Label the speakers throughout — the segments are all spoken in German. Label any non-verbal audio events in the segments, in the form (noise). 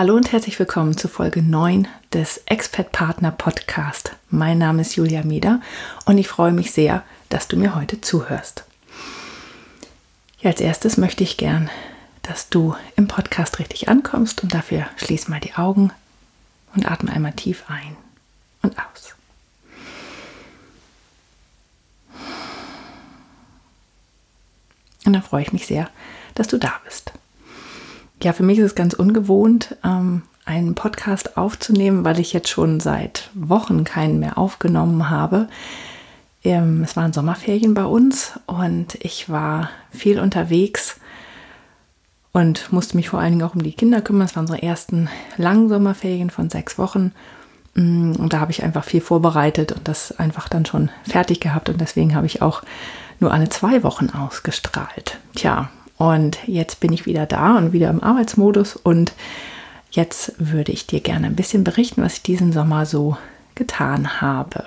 Speaker 1: Hallo und herzlich willkommen zu Folge 9 des Expert Partner Podcast. Mein Name ist Julia Mieder und ich freue mich sehr, dass du mir heute zuhörst. Ja, als erstes möchte ich gern, dass du im Podcast richtig ankommst und dafür schließ mal die Augen und atme einmal tief ein und aus. Und dann freue ich mich sehr, dass du da bist ja, für mich ist es ganz ungewohnt, ähm, einen Podcast aufzunehmen, weil ich jetzt schon seit Wochen keinen mehr aufgenommen habe. Ähm, es waren Sommerferien bei uns und ich war viel unterwegs und musste mich vor allen Dingen auch um die Kinder kümmern. Es waren unsere ersten langen Sommerferien von sechs Wochen. Mm, und da habe ich einfach viel vorbereitet und das einfach dann schon fertig gehabt. Und deswegen habe ich auch nur alle zwei Wochen ausgestrahlt. Tja, und jetzt bin ich wieder da und wieder im Arbeitsmodus und jetzt würde ich dir gerne ein bisschen berichten, was ich diesen Sommer so getan habe.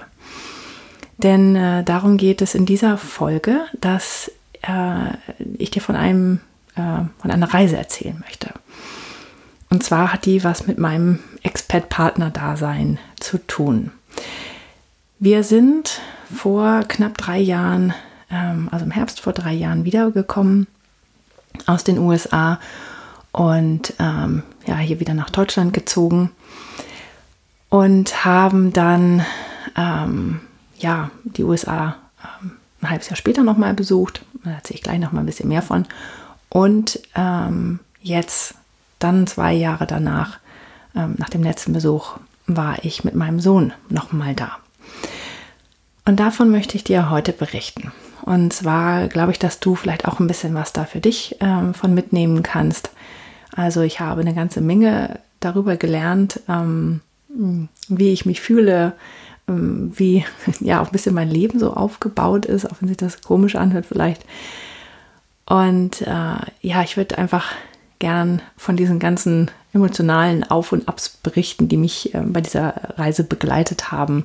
Speaker 1: Denn äh, darum geht es in dieser Folge, dass äh, ich dir von einem äh, von einer Reise erzählen möchte. Und zwar hat die was mit meinem Expat-Partner-Dasein zu tun. Wir sind vor knapp drei Jahren, ähm, also im Herbst vor drei Jahren wiedergekommen aus den USA und ähm, ja, hier wieder nach Deutschland gezogen und haben dann ähm, ja, die USA ähm, ein halbes Jahr später nochmal besucht. Da erzähle ich gleich nochmal ein bisschen mehr von. Und ähm, jetzt, dann zwei Jahre danach, ähm, nach dem letzten Besuch, war ich mit meinem Sohn nochmal da. Und davon möchte ich dir heute berichten. Und zwar glaube ich, dass du vielleicht auch ein bisschen was da für dich ähm, von mitnehmen kannst. Also ich habe eine ganze Menge darüber gelernt, ähm, wie ich mich fühle, ähm, wie (laughs) ja auch ein bisschen mein Leben so aufgebaut ist, auch wenn sich das komisch anhört vielleicht. Und äh, ja, ich würde einfach gern von diesen ganzen emotionalen Auf und Abs berichten, die mich äh, bei dieser Reise begleitet haben.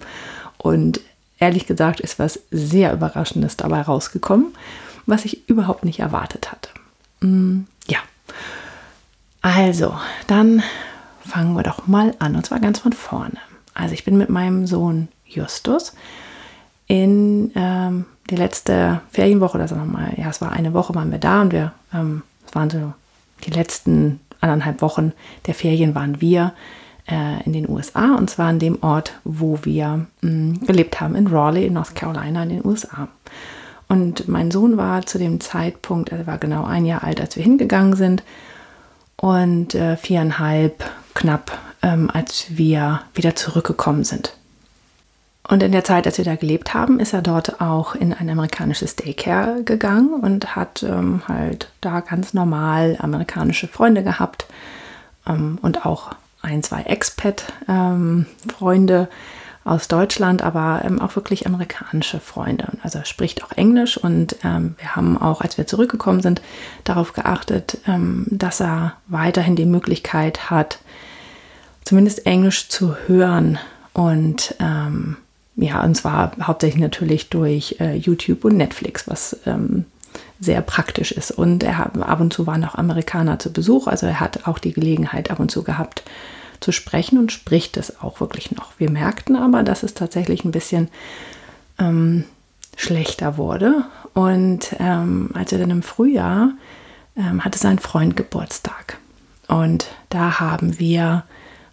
Speaker 1: Und ehrlich gesagt ist was sehr Überraschendes dabei rausgekommen, was ich überhaupt nicht erwartet hatte. Mm, ja, also dann fangen wir doch mal an und zwar ganz von vorne. Also ich bin mit meinem Sohn Justus in ähm, die letzte Ferienwoche, oder sagen wir mal, ja, es war eine Woche, waren wir da und wir, ähm, es waren so die letzten anderthalb Wochen der Ferien waren wir äh, in den USA und zwar an dem Ort, wo wir mh, mm, gelebt haben, in Raleigh, in North Carolina, in den USA. Und mein Sohn war zu dem Zeitpunkt, er war genau ein Jahr alt, als wir hingegangen sind und äh, viereinhalb knapp, ähm, als wir wieder zurückgekommen sind. Und in der Zeit, als wir da gelebt haben, ist er dort auch in ein amerikanisches Daycare gegangen und hat ähm, halt da ganz normal amerikanische Freunde gehabt ähm, und auch ein, zwei Expat-Freunde ähm, aus Deutschland, aber ähm, auch wirklich amerikanische Freunde. Also er spricht auch Englisch und ähm, wir haben auch, als wir zurückgekommen sind, darauf geachtet, ähm, dass er weiterhin die Möglichkeit hat, zumindest Englisch zu hören und ähm, ja, und zwar hauptsächlich natürlich durch äh, YouTube und Netflix, was ähm, sehr praktisch ist. Und er ab und zu waren auch Amerikaner zu Besuch, also er hat auch die Gelegenheit ab und zu gehabt zu sprechen und spricht es auch wirklich noch. Wir merkten aber, dass es tatsächlich ein bisschen ähm, schlechter wurde. Und ähm, als er dann im Frühjahr ähm, hatte sein Freund Geburtstag. Und da haben wir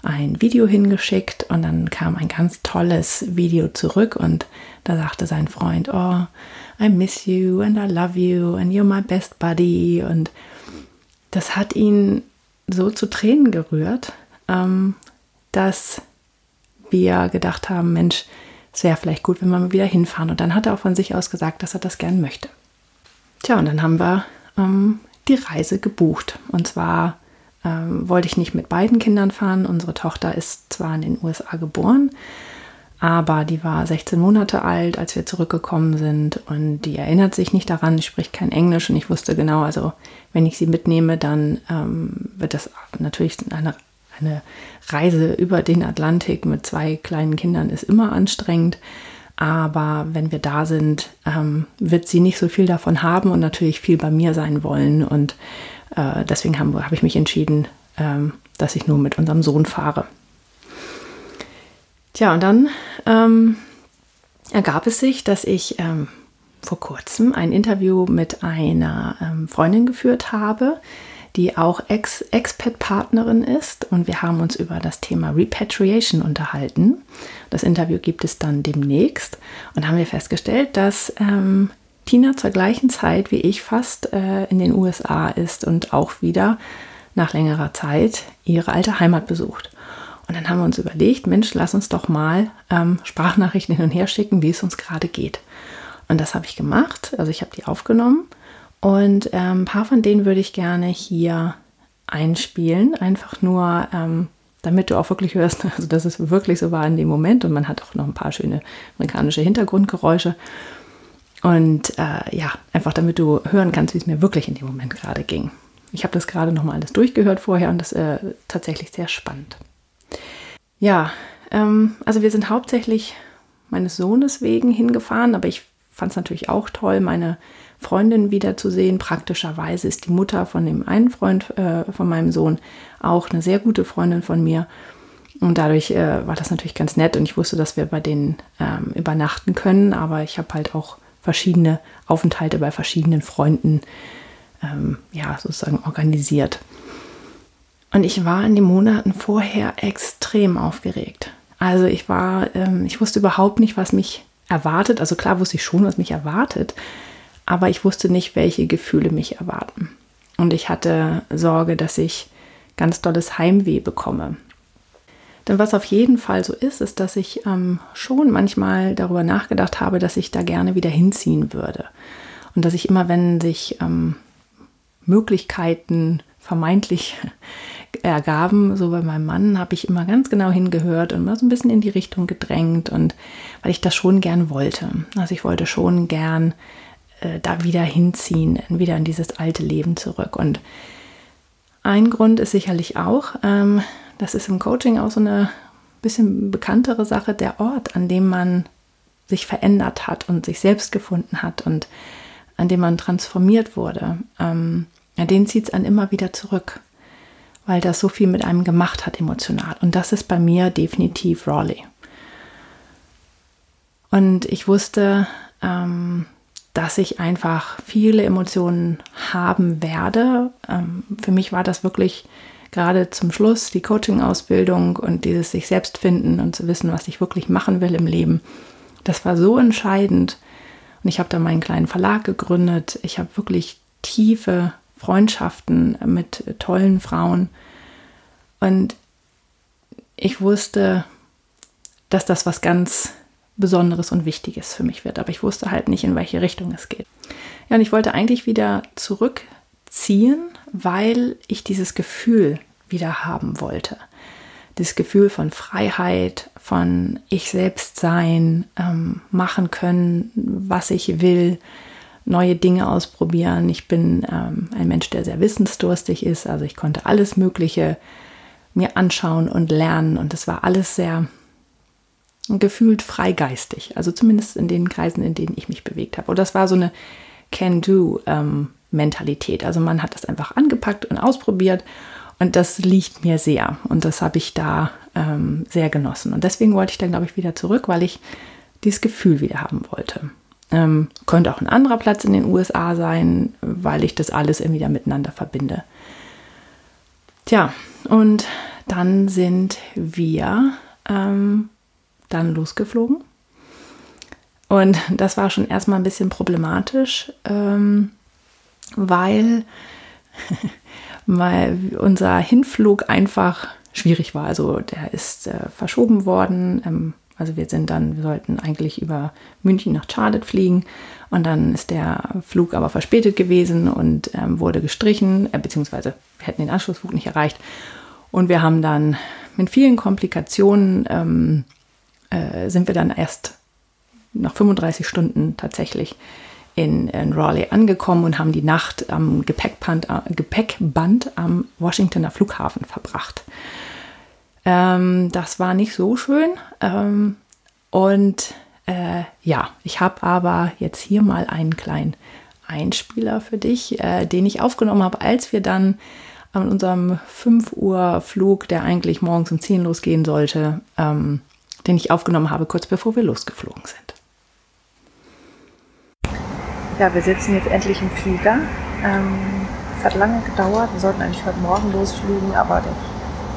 Speaker 1: ein Video hingeschickt und dann kam ein ganz tolles Video zurück und da sagte sein Freund, oh, I miss you and I love you and you're my best buddy. Und das hat ihn so zu Tränen gerührt, dass wir gedacht haben, Mensch, es wäre vielleicht gut, wenn wir mal wieder hinfahren. Und dann hat er auch von sich aus gesagt, dass er das gern möchte. Tja, und dann haben wir ähm, die Reise gebucht. Und zwar ähm, wollte ich nicht mit beiden Kindern fahren. Unsere Tochter ist zwar in den USA geboren, aber die war 16 Monate alt, als wir zurückgekommen sind und die erinnert sich nicht daran, spricht kein Englisch und ich wusste genau, also wenn ich sie mitnehme, dann ähm, wird das natürlich eine, eine Reise über den Atlantik mit zwei kleinen Kindern ist immer anstrengend. Aber wenn wir da sind, ähm, wird sie nicht so viel davon haben und natürlich viel bei mir sein wollen. Und äh, deswegen habe hab ich mich entschieden, ähm, dass ich nur mit unserem Sohn fahre. Tja, und dann ähm, ergab es sich, dass ich ähm, vor kurzem ein Interview mit einer ähm, Freundin geführt habe, die auch Ex-Expat-Partnerin ist. Und wir haben uns über das Thema Repatriation unterhalten. Das Interview gibt es dann demnächst. Und haben wir festgestellt, dass ähm, Tina zur gleichen Zeit wie ich fast äh, in den USA ist und auch wieder nach längerer Zeit ihre alte Heimat besucht. Und dann haben wir uns überlegt, Mensch, lass uns doch mal ähm, Sprachnachrichten hin und her schicken, wie es uns gerade geht. Und das habe ich gemacht. Also ich habe die aufgenommen und ähm, ein paar von denen würde ich gerne hier einspielen. Einfach nur, ähm, damit du auch wirklich hörst, (laughs) also dass es wirklich so war in dem Moment. Und man hat auch noch ein paar schöne amerikanische Hintergrundgeräusche. Und äh, ja, einfach damit du hören kannst, wie es mir wirklich in dem Moment gerade ging. Ich habe das gerade nochmal alles durchgehört vorher und das ist äh, tatsächlich sehr spannend. Ja, ähm, also wir sind hauptsächlich meines Sohnes wegen hingefahren, aber ich fand es natürlich auch toll, meine Freundin wiederzusehen. Praktischerweise ist die Mutter von dem einen Freund äh, von meinem Sohn auch eine sehr gute Freundin von mir. Und dadurch äh, war das natürlich ganz nett und ich wusste, dass wir bei denen ähm, übernachten können, aber ich habe halt auch verschiedene Aufenthalte bei verschiedenen Freunden ähm, ja, sozusagen organisiert. Und ich war in den Monaten vorher extrem aufgeregt. Also ich war, ähm, ich wusste überhaupt nicht, was mich erwartet. Also klar wusste ich schon, was mich erwartet, aber ich wusste nicht, welche Gefühle mich erwarten. Und ich hatte Sorge, dass ich ganz dolles Heimweh bekomme. Denn was auf jeden Fall so ist, ist, dass ich ähm, schon manchmal darüber nachgedacht habe, dass ich da gerne wieder hinziehen würde. Und dass ich immer, wenn sich ähm, Möglichkeiten vermeintlich (laughs) ergaben, so bei meinem Mann, habe ich immer ganz genau hingehört und mal so ein bisschen in die Richtung gedrängt und weil ich das schon gern wollte. Also ich wollte schon gern äh, da wieder hinziehen, wieder in dieses alte Leben zurück. Und ein Grund ist sicherlich auch, ähm, das ist im Coaching auch so eine bisschen bekanntere Sache, der Ort, an dem man sich verändert hat und sich selbst gefunden hat und an dem man transformiert wurde. Ähm, den zieht es einen immer wieder zurück weil das so viel mit einem gemacht hat emotional. Und das ist bei mir definitiv Raleigh. Und ich wusste, ähm, dass ich einfach viele Emotionen haben werde. Ähm, für mich war das wirklich gerade zum Schluss die Coaching-Ausbildung und dieses sich selbst finden und zu wissen, was ich wirklich machen will im Leben. Das war so entscheidend. Und ich habe da meinen kleinen Verlag gegründet. Ich habe wirklich tiefe Freundschaften mit tollen Frauen. Und ich wusste, dass das was ganz Besonderes und Wichtiges für mich wird. Aber ich wusste halt nicht, in welche Richtung es geht. Ja, und ich wollte eigentlich wieder zurückziehen, weil ich dieses Gefühl wieder haben wollte. Das Gefühl von Freiheit, von ich selbst sein, ähm, machen können, was ich will, neue Dinge ausprobieren. Ich bin ähm, ein Mensch, der sehr wissensdurstig ist, also ich konnte alles Mögliche mir anschauen und lernen und es war alles sehr gefühlt freigeistig, also zumindest in den Kreisen, in denen ich mich bewegt habe. Und das war so eine Can-Do-Mentalität. Ähm, also man hat das einfach angepackt und ausprobiert und das liegt mir sehr und das habe ich da ähm, sehr genossen. Und deswegen wollte ich dann, glaube ich, wieder zurück, weil ich dieses Gefühl wieder haben wollte. Ähm, könnte auch ein anderer Platz in den USA sein, weil ich das alles irgendwie da miteinander verbinde. Tja, und dann sind wir ähm, dann losgeflogen. Und das war schon erstmal ein bisschen problematisch, ähm, weil, (laughs) weil unser Hinflug einfach schwierig war. Also der ist äh, verschoben worden. Ähm, Also wir sind dann, wir sollten eigentlich über München nach Charlotte fliegen und dann ist der Flug aber verspätet gewesen und ähm, wurde gestrichen, äh, beziehungsweise wir hätten den Anschlussflug nicht erreicht. Und wir haben dann mit vielen Komplikationen ähm, äh, sind wir dann erst nach 35 Stunden tatsächlich in, in Raleigh angekommen und haben die Nacht am Gepäckband, äh, Gepäckband am Washingtoner Flughafen verbracht. Ähm, das war nicht so schön. Ähm, und äh, ja, ich habe aber jetzt hier mal einen kleinen Einspieler für dich, äh, den ich aufgenommen habe, als wir dann an unserem 5 Uhr Flug, der eigentlich morgens um 10 losgehen sollte, ähm, den ich aufgenommen habe, kurz bevor wir losgeflogen sind.
Speaker 2: Ja, wir sitzen jetzt endlich im Flieger. Ähm, es hat lange gedauert. Wir sollten eigentlich heute Morgen losfliegen, aber der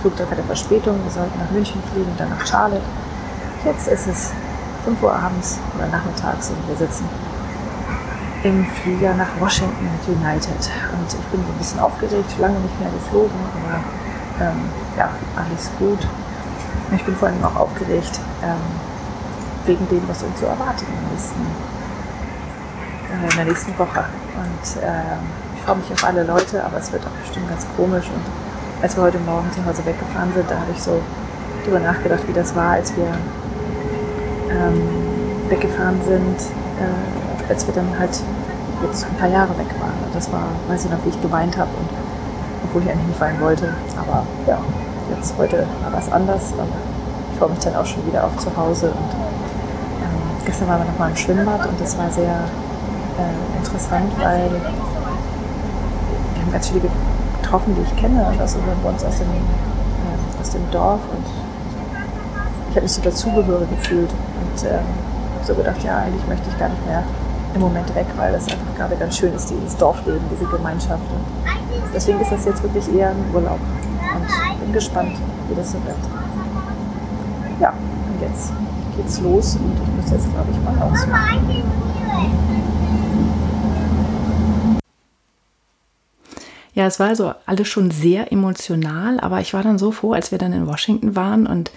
Speaker 2: Flugzeug hatte Verspätung. Wir sollten nach München fliegen, dann nach Charlotte. Jetzt ist es 5 Uhr abends oder nachmittags und wir sitzen im Flieger nach Washington United. Und ich bin ein bisschen aufgeregt, lange nicht mehr geflogen, aber ähm, ja, alles gut. Ich bin vor allem auch aufgeregt ähm, wegen dem, was uns so erwartet in der nächsten äh, Woche. Und äh, ich freue mich auf alle Leute, aber es wird auch bestimmt ganz komisch. Und als wir heute Morgen zu Hause weggefahren sind, da habe ich so drüber nachgedacht, wie das war, als wir ähm, weggefahren sind, äh, als wir dann halt jetzt ein paar Jahre weg waren. Und das war, weiß ich noch, wie ich geweint habe und obwohl ich eigentlich nicht weinen wollte. Aber ja, jetzt heute war was anders und ich freue mich dann auch schon wieder auf zu Hause. Und ähm, gestern waren wir nochmal im Schwimmbad und das war sehr äh, interessant, weil wir haben ganz viele getroffen, die ich kenne, also bei uns aus dem, äh, aus dem Dorf und ich habe mich so dazugehörig gefühlt und äh, so gedacht, ja, eigentlich möchte ich gar nicht mehr im Moment weg, weil das einfach gerade ganz schön ist, dieses Dorfleben, diese Gemeinschaft. Und deswegen ist das jetzt wirklich eher ein Urlaub gespannt, wie das so wird. Ja, und jetzt geht's los und ich muss jetzt, glaube ich, mal ausmachen.
Speaker 1: Ja, es war also alles schon sehr emotional, aber ich war dann so froh, als wir dann in Washington waren und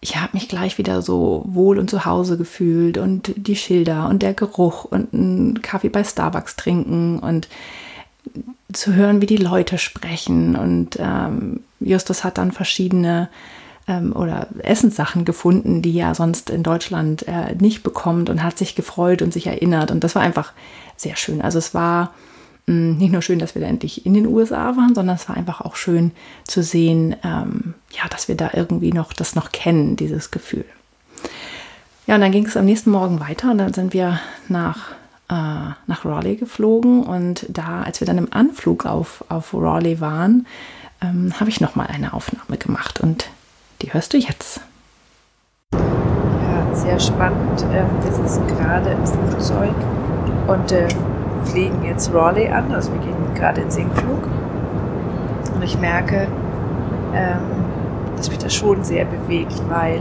Speaker 1: ich habe mich gleich wieder so wohl und zu Hause gefühlt und die Schilder und der Geruch und einen Kaffee bei Starbucks trinken und zu hören, wie die Leute sprechen. Und ähm, Justus hat dann verschiedene ähm, oder Essenssachen gefunden, die er sonst in Deutschland äh, nicht bekommt und hat sich gefreut und sich erinnert. Und das war einfach sehr schön. Also es war Mm, nicht nur schön, dass wir da endlich in den USA waren, sondern es war einfach auch schön zu sehen, ähm, ja, dass wir da irgendwie noch das noch kennen, dieses Gefühl. Ja, und dann ging es am nächsten Morgen weiter und dann sind wir nach, äh, nach Raleigh geflogen und da, als wir dann im Anflug auf, auf Raleigh waren, ähm, habe ich nochmal eine Aufnahme gemacht und die hörst du jetzt.
Speaker 2: Ja, sehr spannend. Ähm, wir sitzen gerade im Flugzeug und äh, fliegen jetzt Raleigh an, also wir gehen gerade in Sinkflug. Und ich merke, ähm, dass mich das schon sehr bewegt, weil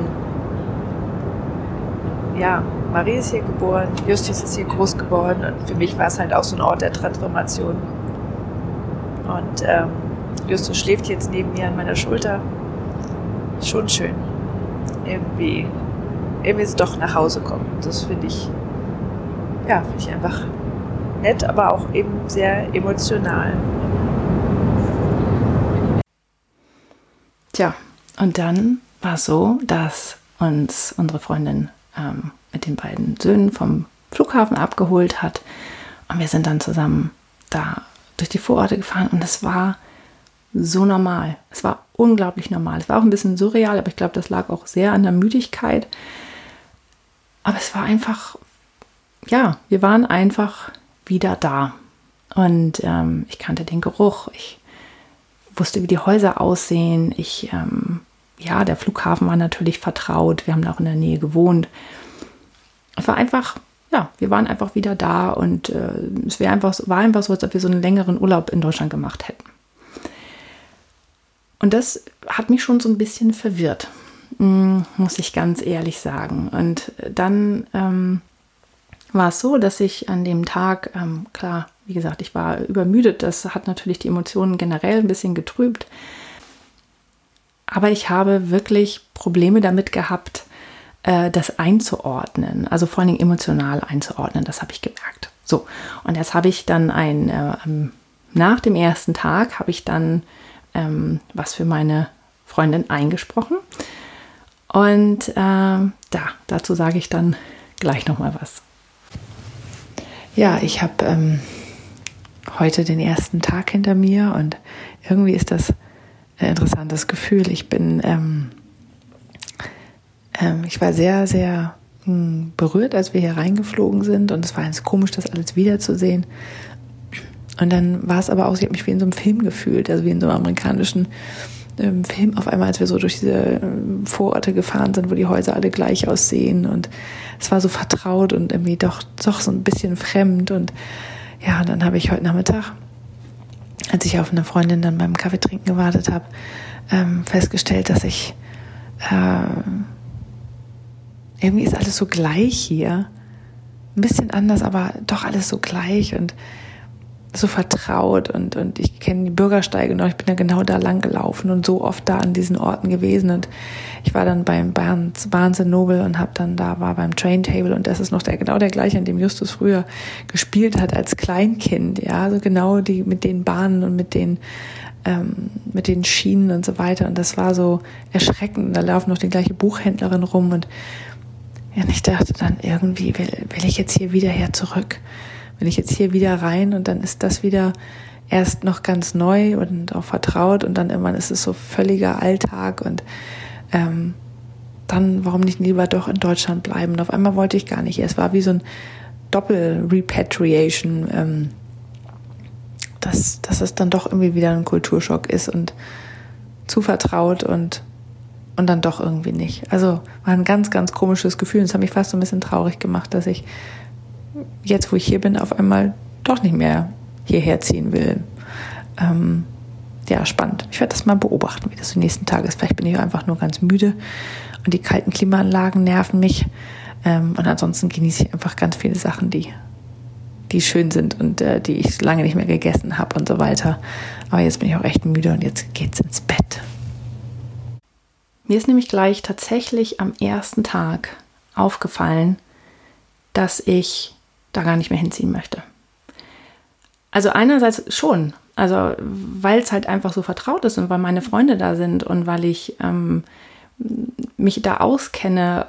Speaker 2: ja, Marie ist hier geboren, Justus ist hier groß geworden und für mich war es halt auch so ein Ort der Transformation. Und ähm, Justus schläft jetzt neben mir an meiner Schulter. Schon schön. Irgendwie, irgendwie ist es doch nach Hause kommen. Das finde ich, ja, finde ich einfach nett, aber auch eben sehr emotional.
Speaker 1: Tja, und dann war es so, dass uns unsere Freundin ähm, mit den beiden Söhnen vom Flughafen abgeholt hat. Und wir sind dann zusammen da durch die Vororte gefahren und es war so normal. Es war unglaublich normal. Es war auch ein bisschen surreal, aber ich glaube, das lag auch sehr an der Müdigkeit. Aber es war einfach, ja, wir waren einfach wieder da. Und ähm, ich kannte den Geruch, ich wusste, wie die Häuser aussehen. Ich, ähm, ja, der Flughafen war natürlich vertraut. Wir haben auch in der Nähe gewohnt. Es war einfach, ja, wir waren einfach wieder da und äh, es wäre einfach, war einfach so, als ob wir so einen längeren Urlaub in Deutschland gemacht hätten. Und das hat mich schon so ein bisschen verwirrt, mm, muss ich ganz ehrlich sagen. Und dann ähm, war es so, dass ich an dem Tag, ähm, klar, wie gesagt, ich war übermüdet, das hat natürlich die Emotionen generell ein bisschen getrübt, aber ich habe wirklich Probleme damit gehabt, äh, das einzuordnen, also vor allen Dingen emotional einzuordnen, das habe ich gemerkt. So, und jetzt habe ich dann ein, äh, nach dem ersten Tag habe ich dann ähm, was für meine Freundin eingesprochen. Und äh, da, dazu sage ich dann gleich nochmal was. Ja, ich habe ähm, heute den ersten Tag hinter mir und irgendwie ist das ein interessantes Gefühl. Ich bin, ähm, ähm, ich war sehr, sehr mh, hm, berührt, als wir hier reingeflogen sind und es war ganz komisch, das alles wiederzusehen. Und dann war es aber auch, ich habe mich wie in so einem Film gefühlt, also wie in so einem amerikanischen ähm, Film auf einmal, als wir so durch diese ähm, Vororte gefahren sind, wo die Häuser alle gleich aussehen und es war so vertraut und irgendwie doch, doch so ein bisschen fremd und ja, und dann habe ich heute Nachmittag, als ich auf eine Freundin dann beim Kaffeetrinken gewartet habe, ähm, festgestellt, dass ich äh, irgendwie ist alles so gleich hier. Ein bisschen anders, aber doch alles so gleich und so vertraut und, und ich kenne die Bürgersteige noch, ich bin ja genau da lang gelaufen und so oft da an diesen Orten gewesen und ich war dann beim Barnes, Barnes Noble und habe dann da war beim Train Table und das ist noch der genau der gleiche, an dem Justus früher gespielt hat als Kleinkind, ja, also genau die mit den Bahnen und mit den ähm, mit den Schienen und so weiter und das war so erschreckend. Da laufen noch die gleiche Buchhändlerin rum und und ich dachte dann irgendwie will, will ich jetzt hier wieder her zurück will ich jetzt hier wieder rein und dann ist das wieder erst noch ganz neu und auch vertraut und dann irgendwann ist es so völliger Alltag und ähm, dann warum nicht lieber doch in Deutschland bleiben? Und auf einmal wollte ich gar nicht. Es war wie so ein Doppel-Repatriation, ähm, dass, dass es dann doch irgendwie wieder ein Kulturschock ist und zu vertraut und, und dann doch irgendwie nicht. Also war ein ganz, ganz komisches Gefühl. Es hat mich fast so ein bisschen traurig gemacht, dass ich jetzt, wo ich hier bin, auf einmal doch nicht mehr hierher ziehen will. Ähm, ja, spannend. Ich werde das mal beobachten, wie das die nächsten Tage ist. Vielleicht bin ich einfach nur ganz müde und die kalten Klimaanlagen nerven mich. Ähm, und ansonsten genieße ich einfach ganz viele Sachen, die, die schön sind und äh, die ich lange nicht mehr gegessen habe und so weiter. Aber jetzt bin ich auch echt müde und jetzt geht's ins Bett. Mir ist nämlich gleich tatsächlich am ersten Tag aufgefallen, dass ich da gar nicht mehr hinziehen möchte. Also einerseits schon, also weil es halt einfach so vertraut ist und weil meine Freunde da sind und weil ich ähm, mich da auskenne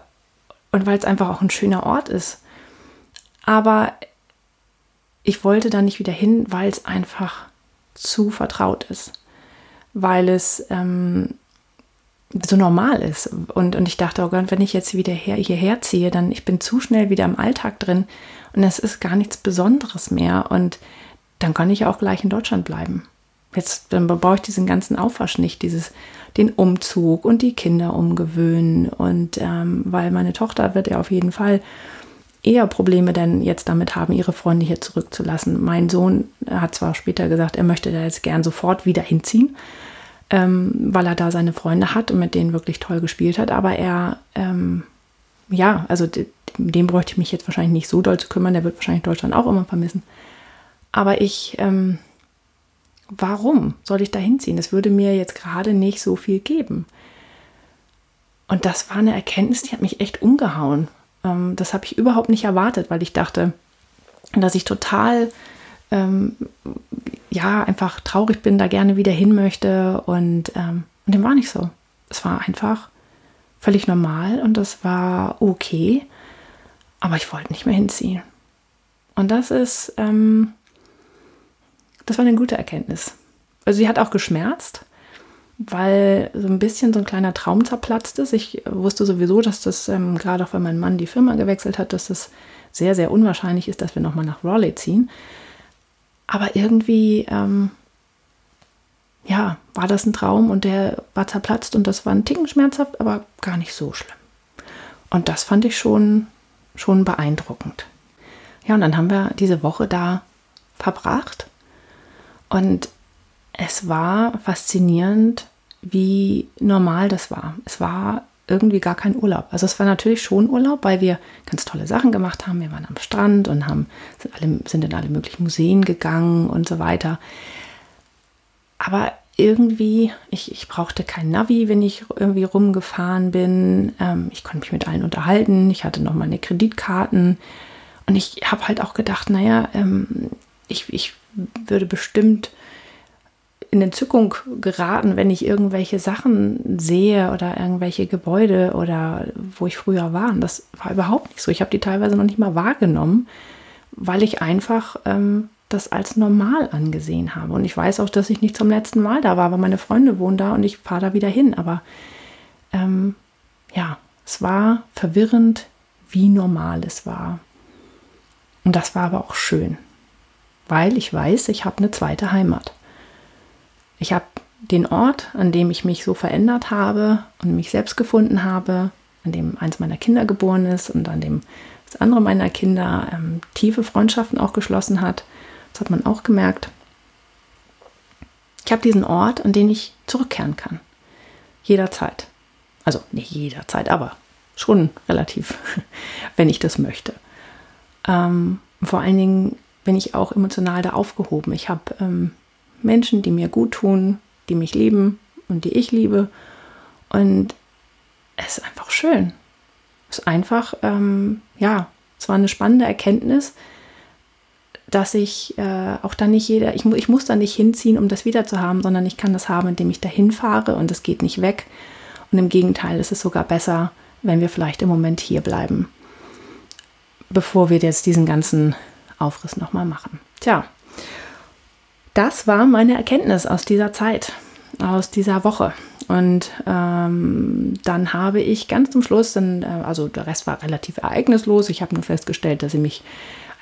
Speaker 1: und weil es einfach auch ein schöner Ort ist. Aber ich wollte da nicht wieder hin, weil es einfach zu vertraut ist, weil es ähm, so normal ist. Und, und ich dachte, oh Gott, wenn ich jetzt wieder her, hierher ziehe, dann ich bin zu schnell wieder im Alltag drin und es ist gar nichts Besonderes mehr. Und dann kann ich auch gleich in Deutschland bleiben. Jetzt dann brauche ich diesen ganzen Aufwasch nicht, dieses, den Umzug und die Kinder umgewöhnen. Und ähm, weil meine Tochter wird ja auf jeden Fall eher Probleme denn jetzt damit haben, ihre Freunde hier zurückzulassen. Mein Sohn hat zwar später gesagt, er möchte da jetzt gern sofort wieder hinziehen, ähm, weil er da seine Freunde hat und mit denen wirklich toll gespielt hat, aber er ähm, ja, also dem bräuchte ich mich jetzt wahrscheinlich nicht so doll zu kümmern. Der wird wahrscheinlich Deutschland auch immer vermissen. Aber ich, ähm, warum soll ich da hinziehen? Das würde mir jetzt gerade nicht so viel geben. Und das war eine Erkenntnis, die hat mich echt umgehauen. Ähm, das habe ich überhaupt nicht erwartet, weil ich dachte, dass ich total, ähm, ja, einfach traurig bin, da gerne wieder hin möchte. Und, ähm, und dem war nicht so. Es war einfach völlig normal und das war okay. Aber ich wollte nicht mehr hinziehen. Und das ist, ähm, das war eine gute Erkenntnis. Also sie hat auch geschmerzt, weil so ein bisschen so ein kleiner Traum zerplatzt ist. Ich wusste sowieso, dass das, ähm, gerade auch wenn mein Mann die Firma gewechselt hat, dass das sehr, sehr unwahrscheinlich ist, dass wir nochmal nach Raleigh ziehen. Aber irgendwie, ähm, ja, war das ein Traum und der war zerplatzt und das war ein Ticken schmerzhaft, aber gar nicht so schlimm. Und das fand ich schon schon beeindruckend. Ja, und dann haben wir diese Woche da verbracht und es war faszinierend, wie normal das war. Es war irgendwie gar kein Urlaub. Also es war natürlich schon Urlaub, weil wir ganz tolle Sachen gemacht haben. Wir waren am Strand und haben, sind, alle, sind in alle möglichen Museen gegangen und so weiter. Aber irgendwie, ich, ich brauchte kein Navi, wenn ich irgendwie rumgefahren bin. Ähm, ich konnte mich mit allen unterhalten. Ich hatte noch meine Kreditkarten. Und ich habe halt auch gedacht, naja, ähm, ich, ich würde bestimmt in Entzückung geraten, wenn ich irgendwelche Sachen sehe oder irgendwelche Gebäude oder wo ich früher war. Und das war überhaupt nicht so. Ich habe die teilweise noch nicht mal wahrgenommen, weil ich einfach ähm, das als normal angesehen habe. Und ich weiß auch, dass ich nicht zum letzten Mal da war, weil meine Freunde wohnen da und ich fahre da wieder hin. Aber ähm, ja, es war verwirrend, wie normal es war. Und das war aber auch schön, weil ich weiß, ich habe eine zweite Heimat. Ich habe den Ort, an dem ich mich so verändert habe und mich selbst gefunden habe, an dem eins meiner Kinder geboren ist und an dem das andere meiner Kinder ähm, tiefe Freundschaften auch geschlossen hat. Das hat man auch gemerkt. Ich habe diesen Ort, an den ich zurückkehren kann. Jederzeit. Also nicht jederzeit, aber schon relativ, (laughs) wenn ich das möchte. Ähm, vor allen Dingen bin ich auch emotional da aufgehoben. Ich habe ähm, Menschen, die mir gut tun, die mich lieben und die ich liebe. Und es ist einfach schön. Es ist einfach, ähm, ja, es war eine spannende Erkenntnis, dass ich äh, auch dann nicht jeder, ich, ich muss da nicht hinziehen, um das wieder zu haben, sondern ich kann das haben, indem ich dahin fahre und es geht nicht weg. Und im Gegenteil, es ist sogar besser, wenn wir vielleicht im Moment hier bleiben, bevor wir jetzt diesen ganzen Aufriss nochmal machen. Tja, das war meine Erkenntnis aus dieser Zeit, aus dieser Woche. Und ähm, dann habe ich ganz zum Schluss, dann, äh, also der Rest war relativ ereignislos. Ich habe nur festgestellt, dass ich mich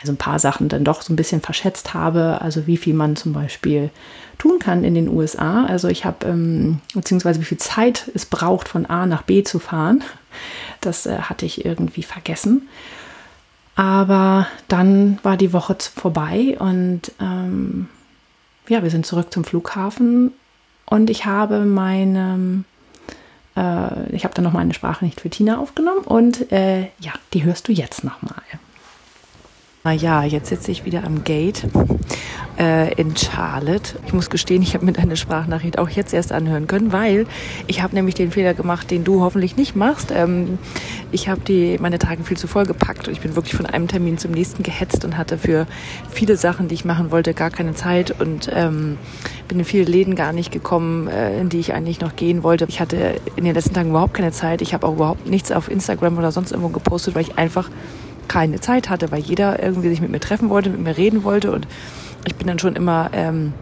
Speaker 1: also ein paar Sachen dann doch so ein bisschen verschätzt habe. Also wie viel man zum Beispiel tun kann in den USA. Also ich habe, ähm, beziehungsweise wie viel Zeit es braucht, von A nach B zu fahren. Das äh, hatte ich irgendwie vergessen. Aber dann war die Woche vorbei und ähm, ja, wir sind zurück zum Flughafen und ich habe meine, äh, ich habe dann noch meine Sprache nicht für Tina aufgenommen und äh, ja, die hörst du jetzt nochmal. Naja, jetzt sitze ich wieder am Gate äh, in Charlotte. Ich muss gestehen, ich habe mir deine Sprachnachricht auch jetzt erst anhören können, weil ich habe nämlich den Fehler gemacht, den du hoffentlich nicht machst. Ähm, ich habe die meine Tage viel zu voll gepackt und ich bin wirklich von einem Termin zum nächsten gehetzt und hatte für viele Sachen, die ich machen wollte, gar keine Zeit und ähm, bin in viele Läden gar nicht gekommen, äh, in die ich eigentlich noch gehen wollte. Ich hatte in den letzten Tagen überhaupt keine Zeit. Ich habe auch überhaupt nichts auf Instagram oder sonst irgendwo gepostet, weil ich einfach keine Zeit hatte, weil jeder irgendwie sich mit mir treffen wollte, mit mir reden wollte und ich bin dann schon immer ähm,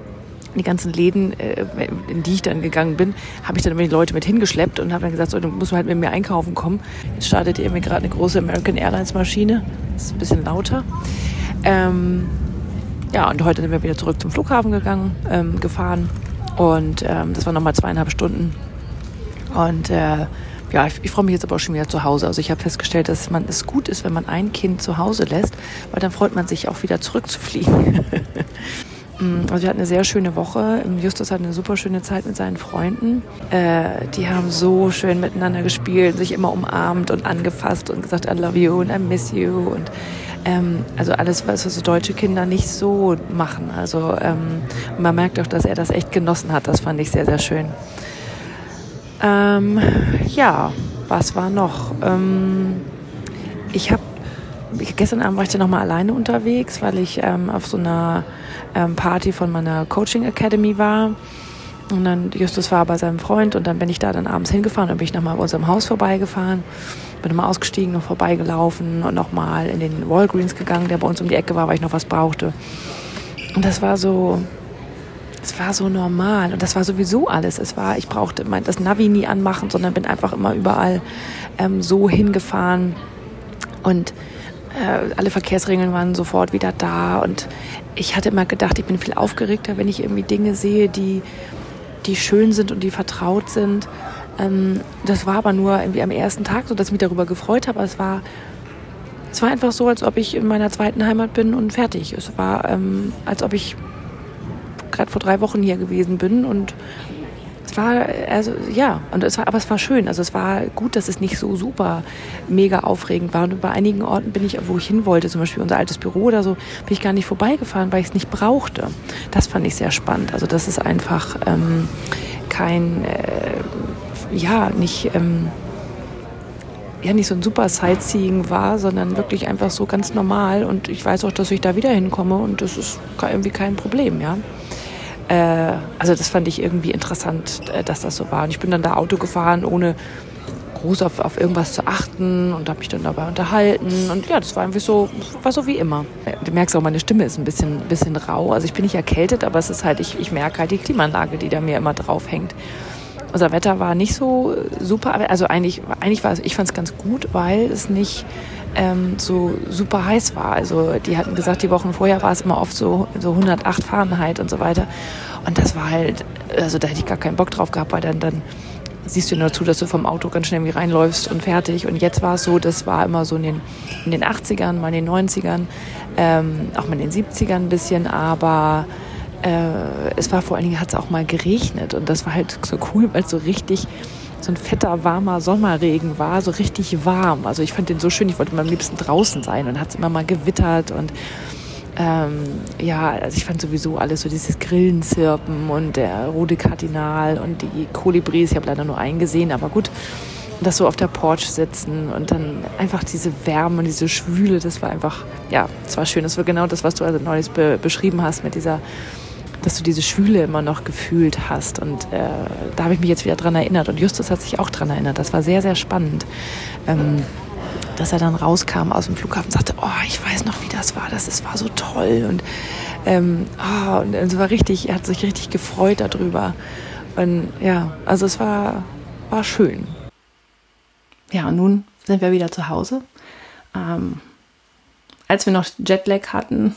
Speaker 1: die ganzen Läden, äh, in die ich dann gegangen bin, habe ich dann immer die Leute mit hingeschleppt und habe dann gesagt, so, du musst halt mit mir einkaufen kommen. Jetzt startet mir gerade eine große American Airlines Maschine. Ist ein bisschen lauter. Ähm, ja, und heute sind wir wieder zurück zum Flughafen gegangen, ähm, gefahren. Und ähm, das waren nochmal zweieinhalb Stunden. Und äh, ja, ich, ich freue mich jetzt aber auch schon wieder zu Hause. Also ich habe festgestellt, dass man es gut ist, wenn man ein Kind zu Hause lässt, weil dann freut man sich auch wieder zurückzufliegen. (laughs) Mm, also wir hatten eine sehr schöne Woche. Justus hat eine super schöne Zeit mit seinen Freunden. Äh, die haben so schön miteinander gespielt, sich immer umarmt und angefasst und gesagt, I love you and I miss you. Und ähm, also alles, was so deutsche Kinder nicht so machen. Also ähm, man merkt auch, dass er das echt genossen hat. Das fand ich sehr, sehr schön. Ähm, ja, was war noch? Ähm, ich habe gestern Abend war ich dann nochmal alleine unterwegs, weil ich ähm, auf so einer ähm, Party von meiner Coaching Academy war. Und dann Justus war bei seinem Freund und dann bin ich da dann abends hingefahren und bin ich nochmal bei unserem Haus vorbeigefahren. Bin nochmal ausgestiegen, noch vorbeigelaufen und nochmal in den Walgreens gegangen, der bei uns um die Ecke war, weil ich noch was brauchte. Und das war so, es war so normal und das war sowieso alles. Es war, ich brauchte mein, das Navi nie anmachen, sondern bin einfach immer überall ähm, so hingefahren und äh, alle Verkehrsregeln waren sofort wieder da und ich hatte immer gedacht, ich bin viel aufgeregter, wenn ich irgendwie Dinge sehe, die, die schön sind und die vertraut sind. Ähm, das war aber nur irgendwie am ersten Tag so, dass ich mich darüber gefreut habe. Es war es war einfach so, als ob ich in meiner zweiten Heimat bin und fertig. Es war, ähm, als ob ich gerade vor drei Wochen hier gewesen bin und war, also ja, und es war, aber es war schön. Also es war gut, dass es nicht so super mega aufregend war. Und bei einigen Orten bin ich, wo ich hin wollte, zum Beispiel unser altes Büro oder so, bin ich gar nicht vorbeigefahren, weil ich es nicht brauchte. Das fand ich sehr spannend. Also das ist einfach ähm, kein, äh, ja, nicht. Ähm, ja nicht so ein super Sightseeing war, sondern wirklich einfach so ganz normal. Und ich weiß auch, dass ich da wieder hinkomme und das ist irgendwie kein Problem, ja. Äh, also das fand ich irgendwie interessant, äh, dass das so war. Und ich bin dann da Auto gefahren, ohne groß auf, auf irgendwas zu achten und habe mich dann dabei unterhalten. Und ja, das war irgendwie so, war so wie immer. Du merkst auch, meine Stimme ist ein bisschen, bisschen rau. Also ich bin nicht erkältet, aber es ist halt, ich, ich merke halt die Klimaanlage, die da mir immer drauf hängt. Unser Wetter war nicht so super, also eigentlich, eigentlich war es, ich fand es ganz gut, weil es nicht ähm, so super heiß war. Also die hatten gesagt, die Wochen vorher war es immer oft so, so 108 Fahrenheit und so weiter. Und das war halt, also da hätte ich gar keinen Bock drauf gehabt, weil dann, dann siehst du nur zu, dass du vom Auto ganz schnell irgendwie reinläufst und fertig. Und jetzt war es so, das war immer so in den, in den 80ern, mal in den 90ern, ähm, auch mal in den 70ern ein bisschen, aber äh, es war vor allen Dingen, hat es auch mal geregnet und das war halt so cool, weil es so richtig so ein fetter, warmer Sommerregen war, so richtig warm. Also ich fand den so schön, ich wollte am liebsten draußen sein und hat es immer mal gewittert und ähm, ja, also ich fand sowieso alles so dieses Grillenzirpen und der rote Kardinal und die Kolibris, ich habe leider nur einen gesehen, aber gut, das so auf der Porch sitzen und dann einfach diese Wärme und diese Schwüle, das war einfach, ja, es war schön. Das war genau das, was du also neulich be beschrieben hast mit dieser dass du diese Schwüle immer noch gefühlt hast. Und äh, da habe ich mich jetzt wieder dran erinnert. Und Justus hat sich auch dran erinnert. Das war sehr, sehr spannend. Ähm, dass er dann rauskam aus dem Flughafen und sagte, oh, ich weiß noch, wie das war, das, das war so toll. Und, ähm, oh, und es war richtig, er hat sich richtig gefreut darüber. Und ja, also es war, war schön. Ja, und nun sind wir wieder zu Hause. Ähm, als wir noch Jetlag hatten,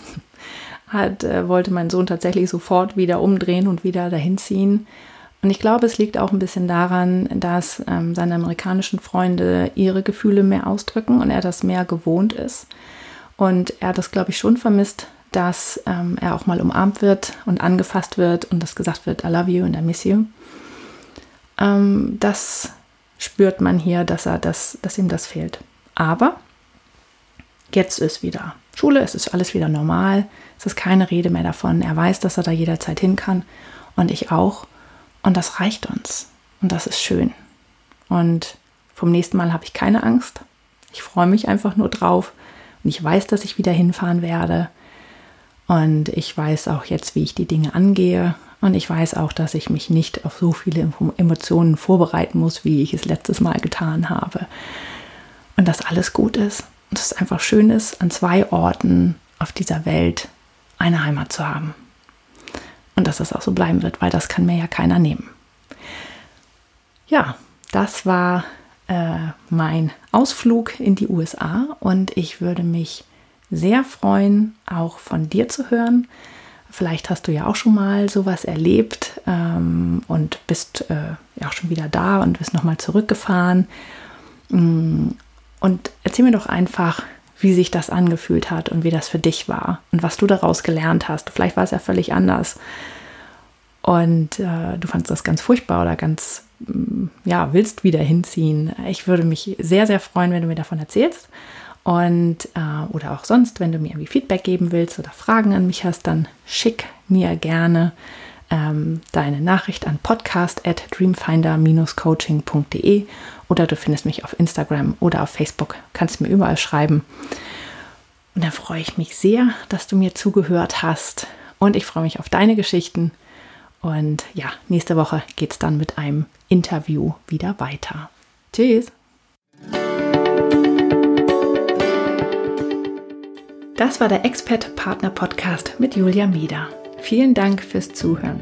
Speaker 1: hat, äh, wollte mein Sohn tatsächlich sofort wieder umdrehen und wieder dahin ziehen. Und ich glaube, es liegt auch ein bisschen daran, dass ähm, seine amerikanischen Freunde ihre Gefühle mehr ausdrücken und er das mehr gewohnt ist. Und er das, glaube ich, schon vermisst, dass ähm, er auch mal umarmt wird und angefasst wird und das gesagt wird, I love you and I miss you. Ähm, das spürt man hier, dass, er das, dass ihm das fehlt. Aber jetzt ist wieder Schule, es ist alles wieder normal. Es ist keine Rede mehr davon. Er weiß, dass er da jederzeit hin kann und ich auch. Und das reicht uns. Und das ist schön. Und vom nächsten Mal habe ich keine Angst. Ich freue mich einfach nur drauf. Und ich weiß, dass ich wieder hinfahren werde. Und ich weiß auch jetzt, wie ich die Dinge angehe. Und ich weiß auch, dass ich mich nicht auf so viele Emotionen vorbereiten muss, wie ich es letztes Mal getan habe. Und dass alles gut ist. Dass es einfach schön ist, an zwei Orten auf dieser Welt eine Heimat zu haben. Und dass das auch so bleiben wird, weil das kann mir ja keiner nehmen. Ja, das war äh, mein Ausflug in die USA und ich würde mich sehr freuen, auch von dir zu hören. Vielleicht hast du ja auch schon mal sowas erlebt ähm, und bist äh, ja auch schon wieder da und bist nochmal zurückgefahren. Und erzähl mir doch einfach, wie sich das angefühlt hat und wie das für dich war und was du daraus gelernt hast. Vielleicht war es ja völlig anders. Und äh, du fandest das ganz furchtbar oder ganz, mm, ja, willst wieder hinziehen. Ich würde mich sehr, sehr freuen, wenn du mir davon erzählst. Und, äh, oder auch sonst, wenn du mir irgendwie Feedback geben willst oder Fragen an mich hast, dann schick mir gerne ähm, deine Nachricht an podcast at dreamfinder-coaching.de oder du findest mich auf Instagram oder auf Facebook, kannst mir überall schreiben. Und dann freue ich mich sehr, dass du mir zugehört hast und ich freue mich auf deine Geschichten. Und ja, nächste Woche geht es dann mit einem Interview wieder weiter. Tschüss! Das war der Expert Partner Podcast mit Julia Meder. Vielen Dank fürs Zuhören.